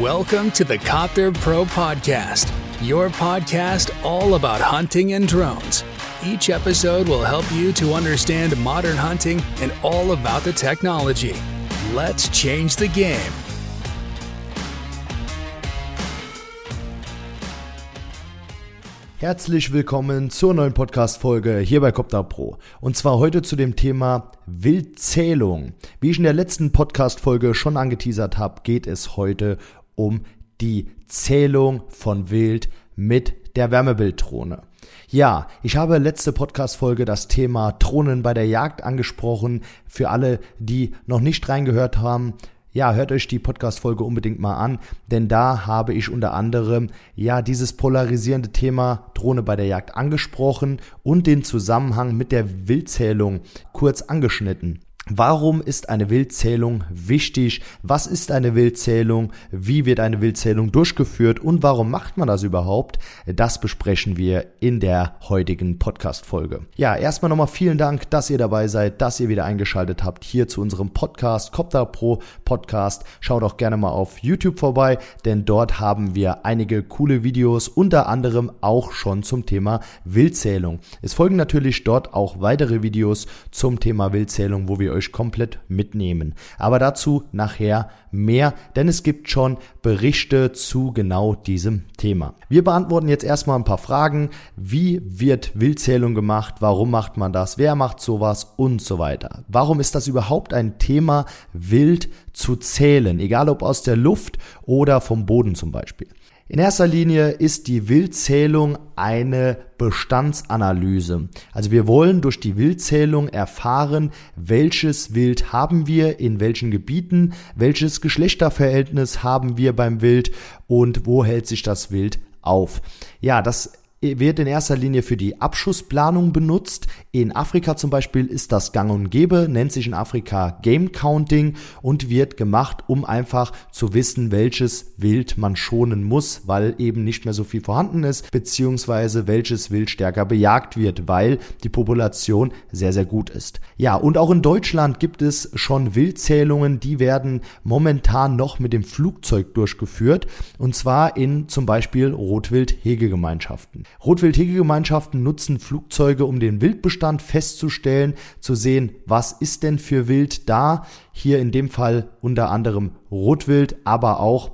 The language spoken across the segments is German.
Welcome to the Copter Pro Podcast, your podcast all about hunting and drones. Each episode will help you to understand modern hunting and all about the technology. Let's change the game. Herzlich willkommen zur neuen Podcast-Folge hier bei Copter Pro. Und zwar heute zu dem Thema Wildzählung. Wie ich in der letzten Podcast-Folge schon angeteasert habe, geht es heute um die Zählung von Wild mit der Wärmebilddrohne. Ja, ich habe letzte Podcast-Folge das Thema Drohnen bei der Jagd angesprochen. Für alle, die noch nicht reingehört haben, ja, hört euch die Podcast-Folge unbedingt mal an, denn da habe ich unter anderem ja dieses polarisierende Thema Drohne bei der Jagd angesprochen und den Zusammenhang mit der Wildzählung kurz angeschnitten. Warum ist eine Wildzählung wichtig? Was ist eine Wildzählung? Wie wird eine Wildzählung durchgeführt? Und warum macht man das überhaupt? Das besprechen wir in der heutigen Podcast-Folge. Ja, erstmal nochmal vielen Dank, dass ihr dabei seid, dass ihr wieder eingeschaltet habt hier zu unserem Podcast, Copter Pro Podcast. Schaut auch gerne mal auf YouTube vorbei, denn dort haben wir einige coole Videos, unter anderem auch schon zum Thema Wildzählung. Es folgen natürlich dort auch weitere Videos zum Thema Wildzählung, wo wir euch komplett mitnehmen. Aber dazu nachher mehr, denn es gibt schon Berichte zu genau diesem Thema. Wir beantworten jetzt erstmal ein paar Fragen. Wie wird Wildzählung gemacht? Warum macht man das? Wer macht sowas? Und so weiter. Warum ist das überhaupt ein Thema, wild zu zählen? Egal ob aus der Luft oder vom Boden zum Beispiel. In erster Linie ist die Wildzählung eine Bestandsanalyse. Also wir wollen durch die Wildzählung erfahren, welches Wild haben wir, in welchen Gebieten, welches Geschlechterverhältnis haben wir beim Wild und wo hält sich das Wild auf. Ja, das wird in erster Linie für die Abschussplanung benutzt. In Afrika zum Beispiel ist das gang und gäbe, nennt sich in Afrika Game Counting und wird gemacht, um einfach zu wissen, welches Wild man schonen muss, weil eben nicht mehr so viel vorhanden ist, beziehungsweise welches Wild stärker bejagt wird, weil die Population sehr, sehr gut ist. Ja, und auch in Deutschland gibt es schon Wildzählungen, die werden momentan noch mit dem Flugzeug durchgeführt und zwar in zum Beispiel Rotwild-Hegegemeinschaften. Rotwild-Hegegemeinschaften nutzen Flugzeuge, um den Wildbestand festzustellen, zu sehen, was ist denn für Wild da. Hier in dem Fall unter anderem Rotwild, aber auch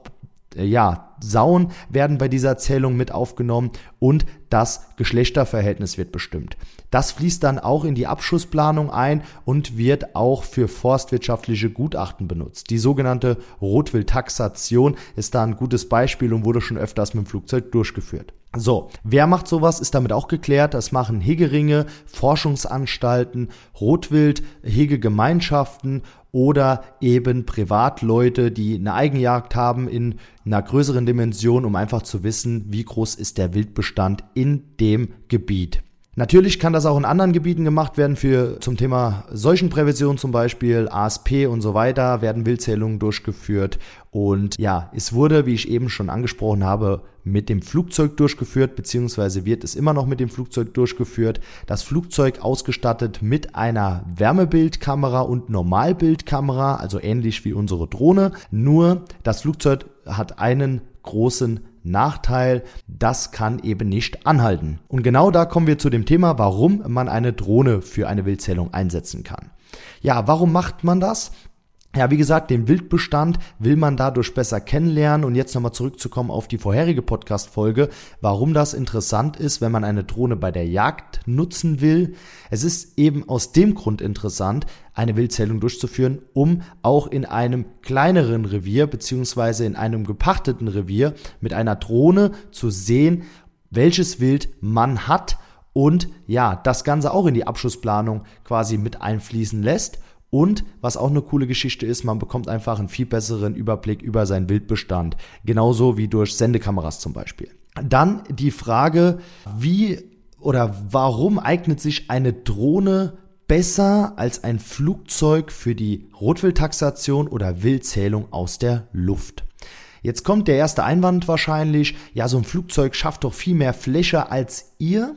äh, ja, Sauen werden bei dieser Zählung mit aufgenommen und das Geschlechterverhältnis wird bestimmt. Das fließt dann auch in die Abschussplanung ein und wird auch für forstwirtschaftliche Gutachten benutzt. Die sogenannte Rotwildtaxation ist da ein gutes Beispiel und wurde schon öfters mit dem Flugzeug durchgeführt. So, wer macht sowas, ist damit auch geklärt. Das machen Hegeringe, Forschungsanstalten, Rotwild, Hegegemeinschaften oder eben Privatleute, die eine Eigenjagd haben in einer größeren Dimension, um einfach zu wissen, wie groß ist der Wildbestand in dem Gebiet. Natürlich kann das auch in anderen Gebieten gemacht werden, für zum Thema Seuchenprävention zum Beispiel, ASP und so weiter, werden Wildzählungen durchgeführt. Und ja, es wurde, wie ich eben schon angesprochen habe, mit dem Flugzeug durchgeführt, beziehungsweise wird es immer noch mit dem Flugzeug durchgeführt. Das Flugzeug ausgestattet mit einer Wärmebildkamera und Normalbildkamera, also ähnlich wie unsere Drohne. Nur das Flugzeug hat einen großen Nachteil, das kann eben nicht anhalten. Und genau da kommen wir zu dem Thema, warum man eine Drohne für eine Wildzählung einsetzen kann. Ja, warum macht man das? Ja, wie gesagt, den Wildbestand will man dadurch besser kennenlernen. Und jetzt nochmal zurückzukommen auf die vorherige Podcast-Folge, warum das interessant ist, wenn man eine Drohne bei der Jagd nutzen will. Es ist eben aus dem Grund interessant, eine Wildzählung durchzuführen, um auch in einem kleineren Revier beziehungsweise in einem gepachteten Revier mit einer Drohne zu sehen, welches Wild man hat und ja, das Ganze auch in die Abschussplanung quasi mit einfließen lässt und was auch eine coole Geschichte ist, man bekommt einfach einen viel besseren Überblick über seinen Wildbestand. Genauso wie durch Sendekameras zum Beispiel. Dann die Frage, wie oder warum eignet sich eine Drohne besser als ein Flugzeug für die Rotwildtaxation oder Wildzählung aus der Luft? Jetzt kommt der erste Einwand wahrscheinlich, ja, so ein Flugzeug schafft doch viel mehr Fläche als ihr.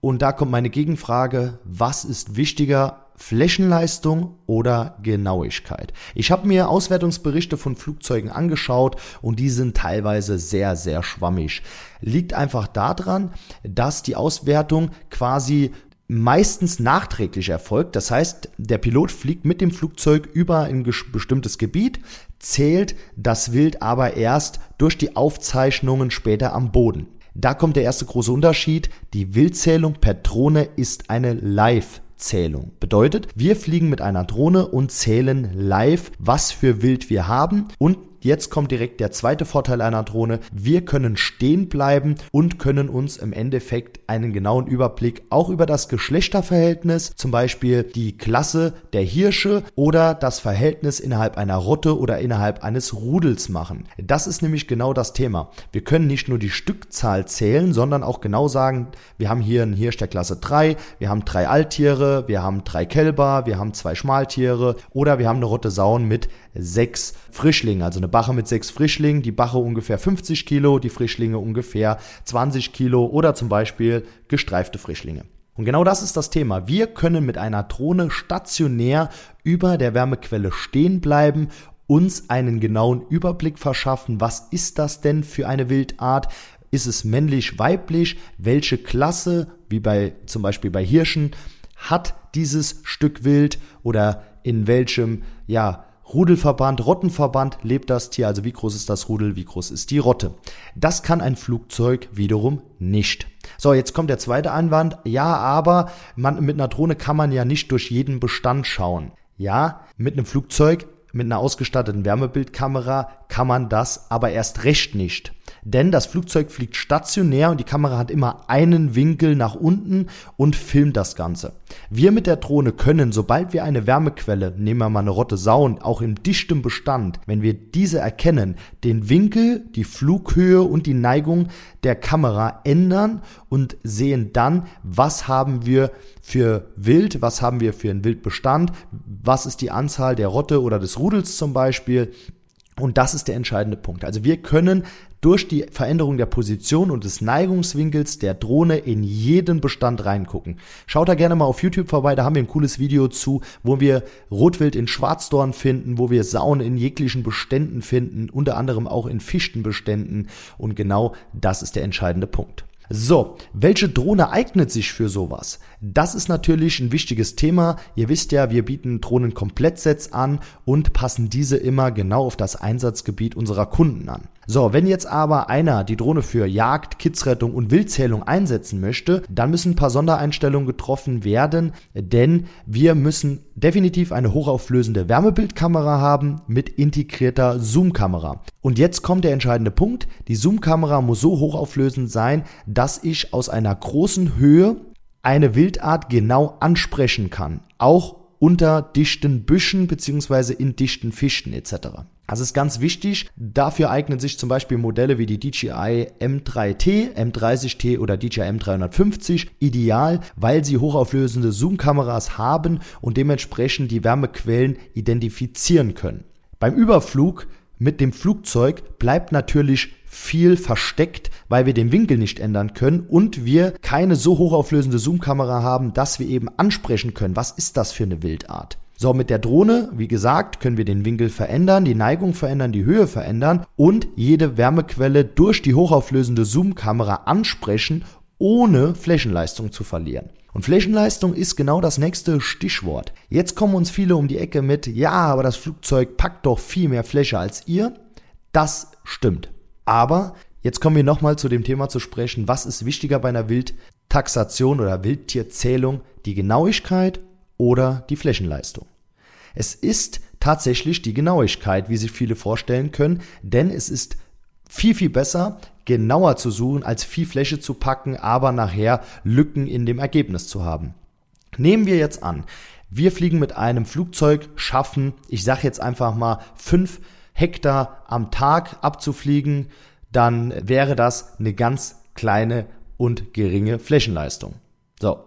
Und da kommt meine Gegenfrage, was ist wichtiger, Flächenleistung oder Genauigkeit. Ich habe mir Auswertungsberichte von Flugzeugen angeschaut und die sind teilweise sehr, sehr schwammig. Liegt einfach daran, dass die Auswertung quasi meistens nachträglich erfolgt. Das heißt, der Pilot fliegt mit dem Flugzeug über ein bestimmtes Gebiet, zählt das Wild aber erst durch die Aufzeichnungen später am Boden. Da kommt der erste große Unterschied. Die Wildzählung per Drohne ist eine Live Zählung. Bedeutet, wir fliegen mit einer Drohne und zählen live, was für Wild wir haben und Jetzt kommt direkt der zweite Vorteil einer Drohne. Wir können stehen bleiben und können uns im Endeffekt einen genauen Überblick auch über das Geschlechterverhältnis, zum Beispiel die Klasse der Hirsche oder das Verhältnis innerhalb einer Rotte oder innerhalb eines Rudels machen. Das ist nämlich genau das Thema. Wir können nicht nur die Stückzahl zählen, sondern auch genau sagen, wir haben hier einen Hirsch der Klasse 3, wir haben drei Alttiere, wir haben drei Kälber, wir haben zwei Schmaltiere oder wir haben eine Rotte Sauen mit sechs Frischlingen, also eine Bache mit sechs Frischlingen, die Bache ungefähr 50 Kilo, die Frischlinge ungefähr 20 Kilo oder zum Beispiel gestreifte Frischlinge. Und genau das ist das Thema. Wir können mit einer Drohne stationär über der Wärmequelle stehen bleiben, uns einen genauen Überblick verschaffen. Was ist das denn für eine Wildart? Ist es männlich, weiblich? Welche Klasse, wie bei zum Beispiel bei Hirschen, hat dieses Stück Wild oder in welchem, ja, Rudelverband, Rottenverband lebt das Tier, also wie groß ist das Rudel, wie groß ist die Rotte. Das kann ein Flugzeug wiederum nicht. So, jetzt kommt der zweite Einwand. Ja, aber man, mit einer Drohne kann man ja nicht durch jeden Bestand schauen. Ja, mit einem Flugzeug, mit einer ausgestatteten Wärmebildkamera kann man das aber erst recht nicht denn das Flugzeug fliegt stationär und die Kamera hat immer einen Winkel nach unten und filmt das Ganze. Wir mit der Drohne können, sobald wir eine Wärmequelle, nehmen wir mal eine Rotte Sau, auch im dichten Bestand, wenn wir diese erkennen, den Winkel, die Flughöhe und die Neigung der Kamera ändern und sehen dann, was haben wir für Wild, was haben wir für einen Wildbestand, was ist die Anzahl der Rotte oder des Rudels zum Beispiel. Und das ist der entscheidende Punkt. Also wir können durch die Veränderung der Position und des Neigungswinkels der Drohne in jeden Bestand reingucken. Schaut da gerne mal auf YouTube vorbei, da haben wir ein cooles Video zu, wo wir Rotwild in Schwarzdorn finden, wo wir Sauen in jeglichen Beständen finden, unter anderem auch in Fichtenbeständen und genau das ist der entscheidende Punkt. So, welche Drohne eignet sich für sowas? Das ist natürlich ein wichtiges Thema. Ihr wisst ja, wir bieten Drohnen-Komplettsets an und passen diese immer genau auf das Einsatzgebiet unserer Kunden an. So, wenn jetzt aber einer die Drohne für Jagd, Kidsrettung und Wildzählung einsetzen möchte, dann müssen ein paar Sondereinstellungen getroffen werden, denn wir müssen definitiv eine hochauflösende Wärmebildkamera haben mit integrierter Zoomkamera. Und jetzt kommt der entscheidende Punkt. Die Zoomkamera muss so hochauflösend sein, dass ich aus einer großen Höhe eine Wildart genau ansprechen kann. Auch unter dichten Büschen beziehungsweise in dichten Fichten etc. Das ist ganz wichtig. Dafür eignen sich zum Beispiel Modelle wie die DJI M3T, M30T oder DJI M350 ideal, weil sie hochauflösende Zoom-Kameras haben und dementsprechend die Wärmequellen identifizieren können. Beim Überflug mit dem Flugzeug bleibt natürlich viel versteckt, weil wir den Winkel nicht ändern können und wir keine so hochauflösende Zoom-Kamera haben, dass wir eben ansprechen können, was ist das für eine Wildart. So, mit der Drohne, wie gesagt, können wir den Winkel verändern, die Neigung verändern, die Höhe verändern und jede Wärmequelle durch die hochauflösende Zoom-Kamera ansprechen, ohne Flächenleistung zu verlieren. Und Flächenleistung ist genau das nächste Stichwort. Jetzt kommen uns viele um die Ecke mit, ja, aber das Flugzeug packt doch viel mehr Fläche als ihr. Das stimmt. Aber jetzt kommen wir nochmal zu dem Thema zu sprechen, was ist wichtiger bei einer Wildtaxation oder Wildtierzählung, die Genauigkeit oder die Flächenleistung. Es ist tatsächlich die Genauigkeit, wie sich viele vorstellen können, denn es ist viel, viel besser, genauer zu suchen, als viel Fläche zu packen, aber nachher Lücken in dem Ergebnis zu haben. Nehmen wir jetzt an, wir fliegen mit einem Flugzeug, schaffen, ich sage jetzt einfach mal, fünf Hektar am Tag abzufliegen, dann wäre das eine ganz kleine und geringe Flächenleistung. So.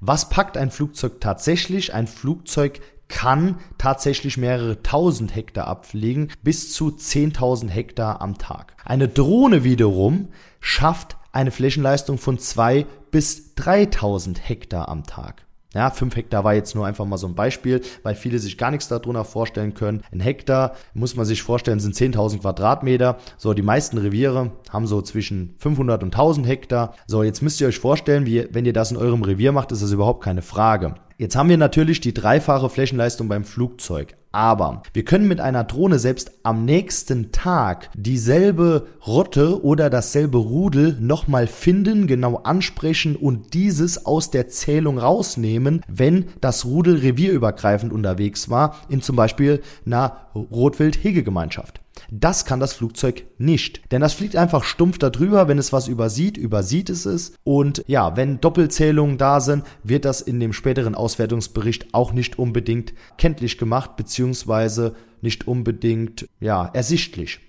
Was packt ein Flugzeug tatsächlich? Ein Flugzeug kann tatsächlich mehrere tausend Hektar abfliegen, bis zu 10.000 Hektar am Tag. Eine Drohne wiederum schafft eine Flächenleistung von zwei bis 3000 Hektar am Tag. Ja, 5 Hektar war jetzt nur einfach mal so ein Beispiel, weil viele sich gar nichts darunter vorstellen können. Ein Hektar, muss man sich vorstellen, sind 10.000 Quadratmeter. So, die meisten Reviere haben so zwischen 500 und 1000 Hektar. So, jetzt müsst ihr euch vorstellen, wie, wenn ihr das in eurem Revier macht, ist das überhaupt keine Frage. Jetzt haben wir natürlich die dreifache Flächenleistung beim Flugzeug. Aber wir können mit einer Drohne selbst am nächsten Tag dieselbe Rotte oder dasselbe Rudel nochmal finden, genau ansprechen und dieses aus der Zählung rausnehmen, wenn das Rudel revierübergreifend unterwegs war, in zum Beispiel einer Rotwild-Hegegemeinschaft. Das kann das Flugzeug nicht. Denn das fliegt einfach stumpf darüber. Wenn es was übersieht, übersieht es es. Und ja, wenn Doppelzählungen da sind, wird das in dem späteren Auswertungsbericht auch nicht unbedingt kenntlich gemacht, beziehungsweise nicht unbedingt, ja, ersichtlich.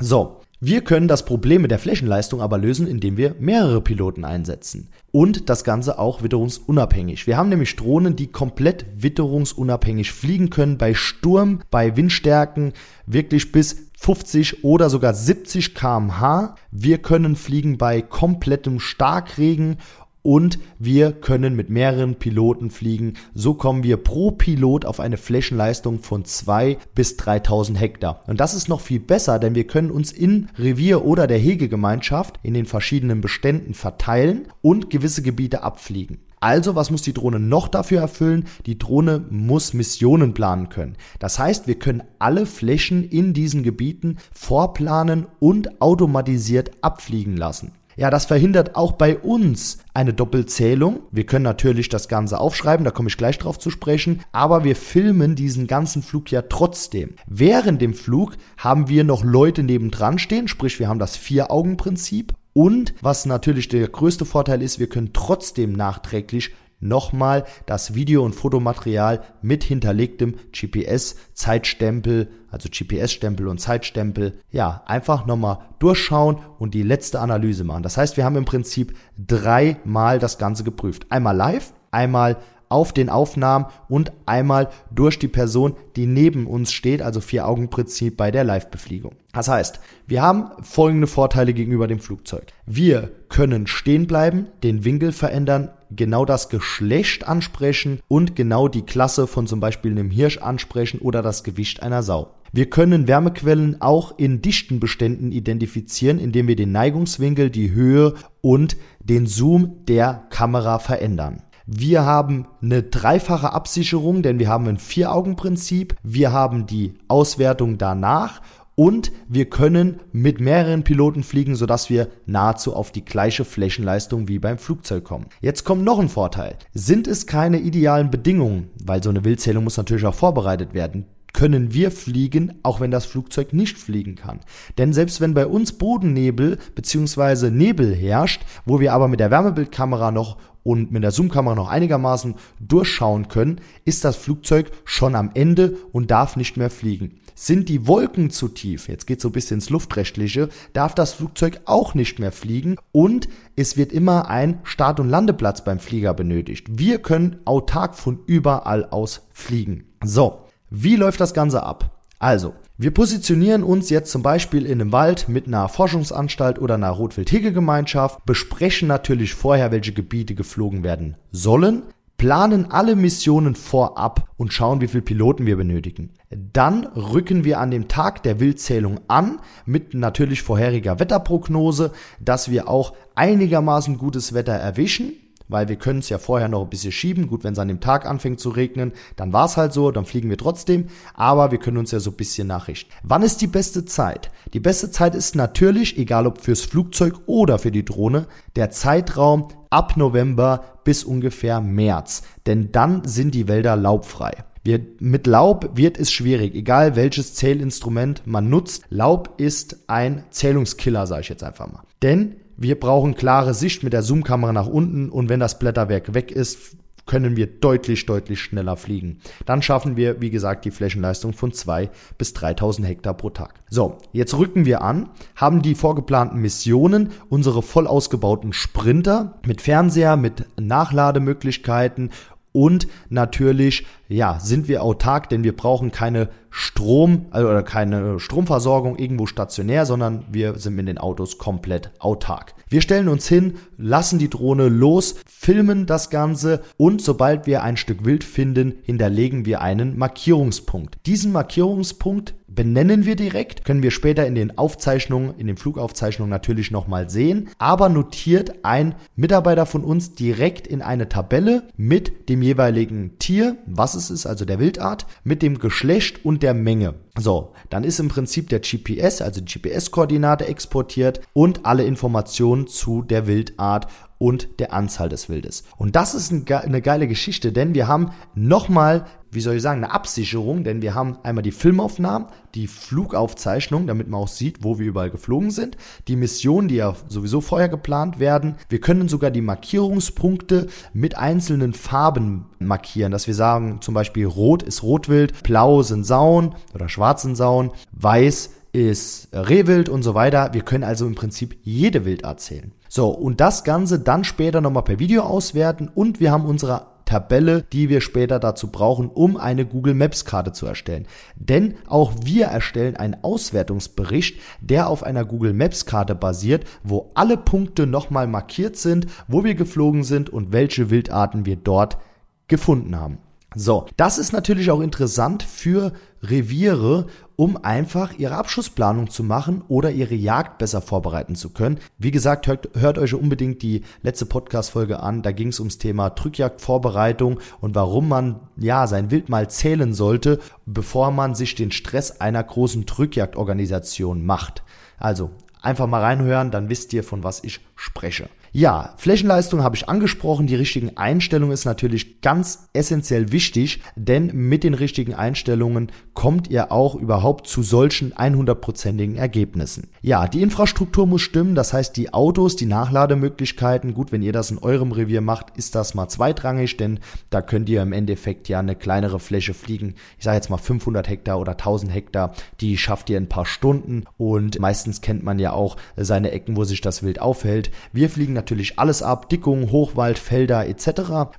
So. Wir können das Problem mit der Flächenleistung aber lösen, indem wir mehrere Piloten einsetzen. Und das Ganze auch witterungsunabhängig. Wir haben nämlich Drohnen, die komplett witterungsunabhängig fliegen können, bei Sturm, bei Windstärken, wirklich bis 50 oder sogar 70 kmh. Wir können fliegen bei komplettem Starkregen und wir können mit mehreren Piloten fliegen. So kommen wir pro Pilot auf eine Flächenleistung von 2 bis 3000 Hektar. Und das ist noch viel besser, denn wir können uns in Revier oder der Hegegemeinschaft in den verschiedenen Beständen verteilen und gewisse Gebiete abfliegen. Also, was muss die Drohne noch dafür erfüllen? Die Drohne muss Missionen planen können. Das heißt, wir können alle Flächen in diesen Gebieten vorplanen und automatisiert abfliegen lassen. Ja, das verhindert auch bei uns eine Doppelzählung. Wir können natürlich das Ganze aufschreiben, da komme ich gleich drauf zu sprechen, aber wir filmen diesen ganzen Flug ja trotzdem. Während dem Flug haben wir noch Leute nebendran stehen, sprich wir haben das Vier-Augen-Prinzip und was natürlich der größte Vorteil ist, wir können trotzdem nachträglich nochmal das Video- und Fotomaterial mit hinterlegtem GPS-Zeitstempel, also GPS-Stempel und Zeitstempel, ja, einfach nochmal durchschauen und die letzte Analyse machen. Das heißt, wir haben im Prinzip dreimal das Ganze geprüft. Einmal live, einmal auf den Aufnahmen und einmal durch die Person, die neben uns steht, also Vier-Augen-Prinzip bei der Live-Befliegung. Das heißt, wir haben folgende Vorteile gegenüber dem Flugzeug. Wir können stehen bleiben, den Winkel verändern, genau das Geschlecht ansprechen und genau die Klasse von zum Beispiel einem Hirsch ansprechen oder das Gewicht einer Sau. Wir können Wärmequellen auch in dichten Beständen identifizieren, indem wir den Neigungswinkel, die Höhe und den Zoom der Kamera verändern. Wir haben eine dreifache Absicherung, denn wir haben ein Vier-Augen-Prinzip. Wir haben die Auswertung danach und wir können mit mehreren Piloten fliegen, sodass wir nahezu auf die gleiche Flächenleistung wie beim Flugzeug kommen. Jetzt kommt noch ein Vorteil. Sind es keine idealen Bedingungen, weil so eine Wildzählung muss natürlich auch vorbereitet werden, können wir fliegen, auch wenn das Flugzeug nicht fliegen kann. Denn selbst wenn bei uns Bodennebel bzw. Nebel herrscht, wo wir aber mit der Wärmebildkamera noch und mit der Zoomkamera noch einigermaßen durchschauen können, ist das Flugzeug schon am Ende und darf nicht mehr fliegen. Sind die Wolken zu tief, jetzt geht so ein bisschen ins Luftrechtliche, darf das Flugzeug auch nicht mehr fliegen und es wird immer ein Start- und Landeplatz beim Flieger benötigt. Wir können autark von überall aus fliegen. So, wie läuft das Ganze ab? Also, wir positionieren uns jetzt zum Beispiel in einem Wald mit einer Forschungsanstalt oder einer Rotwild-Hegegemeinschaft, besprechen natürlich vorher, welche Gebiete geflogen werden sollen, planen alle Missionen vorab und schauen, wie viele Piloten wir benötigen. Dann rücken wir an dem Tag der Wildzählung an mit natürlich vorheriger Wetterprognose, dass wir auch einigermaßen gutes Wetter erwischen weil wir können es ja vorher noch ein bisschen schieben. Gut, wenn es an dem Tag anfängt zu regnen, dann war es halt so, dann fliegen wir trotzdem, aber wir können uns ja so ein bisschen nachrichten. Wann ist die beste Zeit? Die beste Zeit ist natürlich, egal ob fürs Flugzeug oder für die Drohne, der Zeitraum ab November bis ungefähr März, denn dann sind die Wälder laubfrei. Wir, mit Laub wird es schwierig, egal welches Zählinstrument man nutzt. Laub ist ein Zählungskiller, sage ich jetzt einfach mal. Denn wir brauchen klare Sicht mit der Zoomkamera nach unten und wenn das Blätterwerk weg ist, können wir deutlich, deutlich schneller fliegen. Dann schaffen wir, wie gesagt, die Flächenleistung von 2 bis 3000 Hektar pro Tag. So, jetzt rücken wir an, haben die vorgeplanten Missionen, unsere voll ausgebauten Sprinter mit Fernseher, mit Nachlademöglichkeiten und natürlich, ja, sind wir autark, denn wir brauchen keine Strom also, keine Stromversorgung irgendwo stationär, sondern wir sind mit den Autos komplett autark. Wir stellen uns hin, lassen die Drohne los, filmen das Ganze und sobald wir ein Stück Wild finden, hinterlegen wir einen Markierungspunkt. Diesen Markierungspunkt benennen wir direkt, können wir später in den Aufzeichnungen, in den Flugaufzeichnungen natürlich nochmal sehen, aber notiert ein Mitarbeiter von uns direkt in eine Tabelle mit dem jeweiligen Tier, was es ist, also der Wildart, mit dem Geschlecht und der Menge. So, dann ist im Prinzip der GPS, also GPS-Koordinate exportiert und alle Informationen zu der Wildart und der Anzahl des Wildes. Und das ist eine geile Geschichte, denn wir haben nochmal, wie soll ich sagen, eine Absicherung, denn wir haben einmal die Filmaufnahmen, die Flugaufzeichnung, damit man auch sieht, wo wir überall geflogen sind, die Missionen, die ja sowieso vorher geplant werden. Wir können sogar die Markierungspunkte mit einzelnen Farben markieren, dass wir sagen, zum Beispiel rot ist Rotwild, blau sind Sauen oder schwarzen Sauen, weiß ist Rehwild und so weiter. Wir können also im Prinzip jede Wildart zählen. So, und das Ganze dann später nochmal per Video auswerten und wir haben unsere Tabelle, die wir später dazu brauchen, um eine Google Maps Karte zu erstellen. Denn auch wir erstellen einen Auswertungsbericht, der auf einer Google Maps Karte basiert, wo alle Punkte nochmal markiert sind, wo wir geflogen sind und welche Wildarten wir dort gefunden haben. So, das ist natürlich auch interessant für Reviere, um einfach ihre Abschussplanung zu machen oder ihre Jagd besser vorbereiten zu können. Wie gesagt, hört, hört euch unbedingt die letzte Podcast-Folge an. Da ging es ums Thema Drückjagdvorbereitung und warum man ja sein Wild mal zählen sollte, bevor man sich den Stress einer großen Drückjagdorganisation macht. Also einfach mal reinhören, dann wisst ihr, von was ich spreche. Ja, Flächenleistung habe ich angesprochen. Die richtigen Einstellungen ist natürlich ganz essentiell wichtig, denn mit den richtigen Einstellungen kommt ihr auch überhaupt zu solchen 100%igen Ergebnissen. Ja, die Infrastruktur muss stimmen, das heißt die Autos, die Nachlademöglichkeiten. Gut, wenn ihr das in eurem Revier macht, ist das mal zweitrangig, denn da könnt ihr im Endeffekt ja eine kleinere Fläche fliegen. Ich sage jetzt mal 500 Hektar oder 1000 Hektar, die schafft ihr in ein paar Stunden und meistens kennt man ja auch seine Ecken, wo sich das Wild aufhält. Wir fliegen natürlich alles ab, Dickungen, Hochwald, Felder etc.,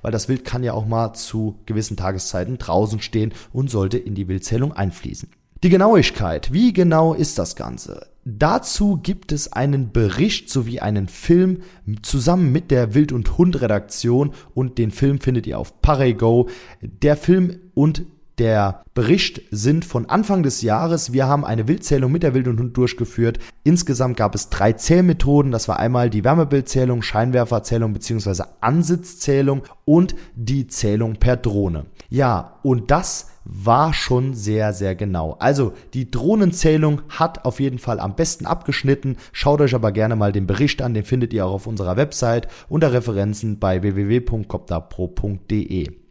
weil das Wild kann ja auch mal zu gewissen Tageszeiten draußen stehen und sollte in die Wildzählung einfließen. Die Genauigkeit, wie genau ist das Ganze? Dazu gibt es einen Bericht sowie einen Film zusammen mit der Wild- und Hund-Redaktion und den Film findet ihr auf ParaGo. Der Film und der Bericht sind von Anfang des Jahres. Wir haben eine Wildzählung mit der Wild und Hund durchgeführt. Insgesamt gab es drei Zählmethoden. Das war einmal die Wärmebildzählung, Scheinwerferzählung bzw. Ansitzzählung und die Zählung per Drohne. Ja, und das war schon sehr, sehr genau. Also die Drohnenzählung hat auf jeden Fall am besten abgeschnitten. Schaut euch aber gerne mal den Bericht an, den findet ihr auch auf unserer Website unter Referenzen bei www.copterpro.de.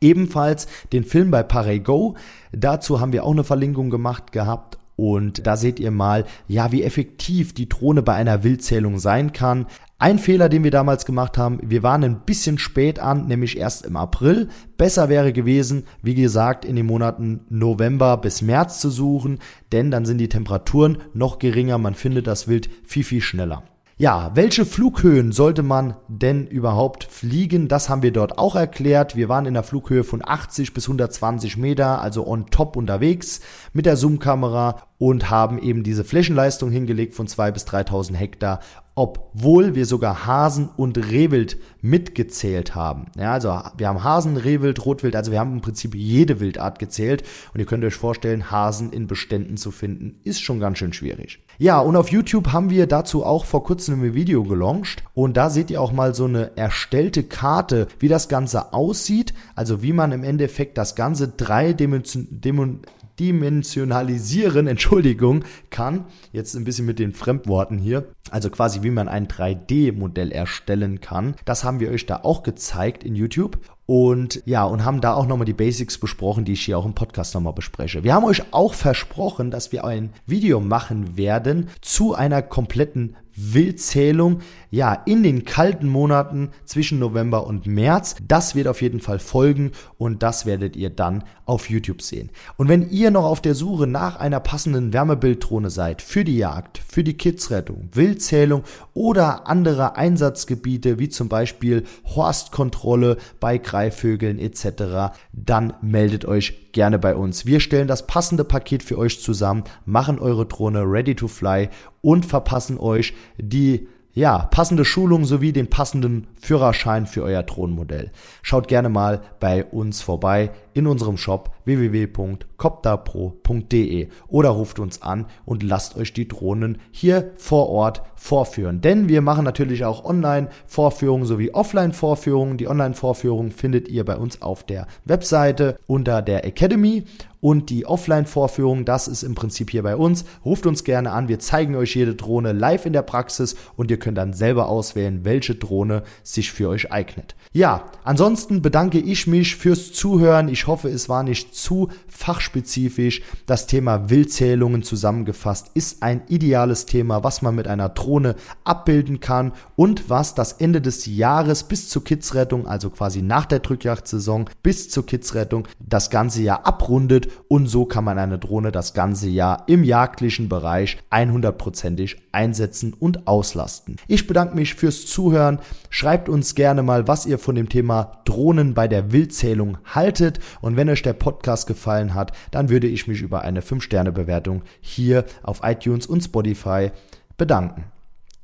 Ebenfalls den Film bei Parego. Dazu haben wir auch eine Verlinkung gemacht gehabt und da seht ihr mal, ja, wie effektiv die Drohne bei einer Wildzählung sein kann. Ein Fehler, den wir damals gemacht haben, wir waren ein bisschen spät an, nämlich erst im April. Besser wäre gewesen, wie gesagt, in den Monaten November bis März zu suchen, denn dann sind die Temperaturen noch geringer, man findet das Wild viel, viel schneller. Ja, welche Flughöhen sollte man denn überhaupt fliegen? Das haben wir dort auch erklärt. Wir waren in der Flughöhe von 80 bis 120 Meter, also on top unterwegs mit der Zoom-Kamera und haben eben diese Flächenleistung hingelegt von 2 bis 3000 Hektar, obwohl wir sogar Hasen und Rehwild mitgezählt haben. Ja, also wir haben Hasen, Rehwild, Rotwild, also wir haben im Prinzip jede Wildart gezählt und ihr könnt euch vorstellen, Hasen in Beständen zu finden, ist schon ganz schön schwierig. Ja, und auf YouTube haben wir dazu auch vor kurzem ein Video gelauncht und da seht ihr auch mal so eine erstellte Karte, wie das Ganze aussieht, also wie man im Endeffekt das Ganze dreidimensional dimensionalisieren, Entschuldigung, kann. Jetzt ein bisschen mit den Fremdworten hier. Also quasi wie man ein 3D-Modell erstellen kann. Das haben wir euch da auch gezeigt in YouTube. Und ja, und haben da auch nochmal die Basics besprochen, die ich hier auch im Podcast nochmal bespreche. Wir haben euch auch versprochen, dass wir ein Video machen werden zu einer kompletten Wildzählung ja, in den kalten Monaten zwischen November und März. Das wird auf jeden Fall folgen und das werdet ihr dann auf YouTube sehen. Und wenn ihr noch auf der Suche nach einer passenden Wärmebilddrohne seid für die Jagd, für die Kidsrettung, Wildzählung oder andere Einsatzgebiete wie zum Beispiel Horstkontrolle bei Greifvögeln etc., dann meldet euch gerne bei uns. Wir stellen das passende Paket für euch zusammen, machen eure Drohne ready to fly und verpassen euch die ja, passende Schulung sowie den passenden Führerschein für euer Drohnenmodell. Schaut gerne mal bei uns vorbei in unserem Shop www.copterpro.de oder ruft uns an und lasst euch die Drohnen hier vor Ort vorführen. Denn wir machen natürlich auch Online-Vorführungen sowie Offline-Vorführungen. Die Online-Vorführungen findet ihr bei uns auf der Webseite unter der Academy und die Offline-Vorführung, das ist im Prinzip hier bei uns. Ruft uns gerne an, wir zeigen euch jede Drohne live in der Praxis und ihr könnt dann selber auswählen, welche Drohne sich für euch eignet. Ja, ansonsten bedanke ich mich fürs Zuhören. Ich hoffe, es war nicht zu fachspezifisch. Das Thema Wildzählungen zusammengefasst ist ein ideales Thema, was man mit einer Drohne abbilden kann und was das Ende des Jahres bis zur Kidsrettung, also quasi nach der Drückjagdsaison bis zur Kidsrettung, das ganze Jahr abrundet und so kann man eine Drohne das ganze Jahr im jagdlichen Bereich 100%ig einsetzen und auslasten. Ich bedanke mich fürs Zuhören. Schreibt uns gerne mal, was ihr von dem Thema Drohnen bei der Wildzählung haltet. Und wenn euch der Podcast gefallen hat, dann würde ich mich über eine 5-Sterne-Bewertung hier auf iTunes und Spotify bedanken.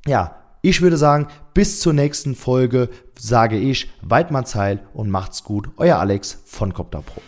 Ja, ich würde sagen, bis zur nächsten Folge sage ich Weidmanns Heil und macht's gut. Euer Alex von Copter Pro.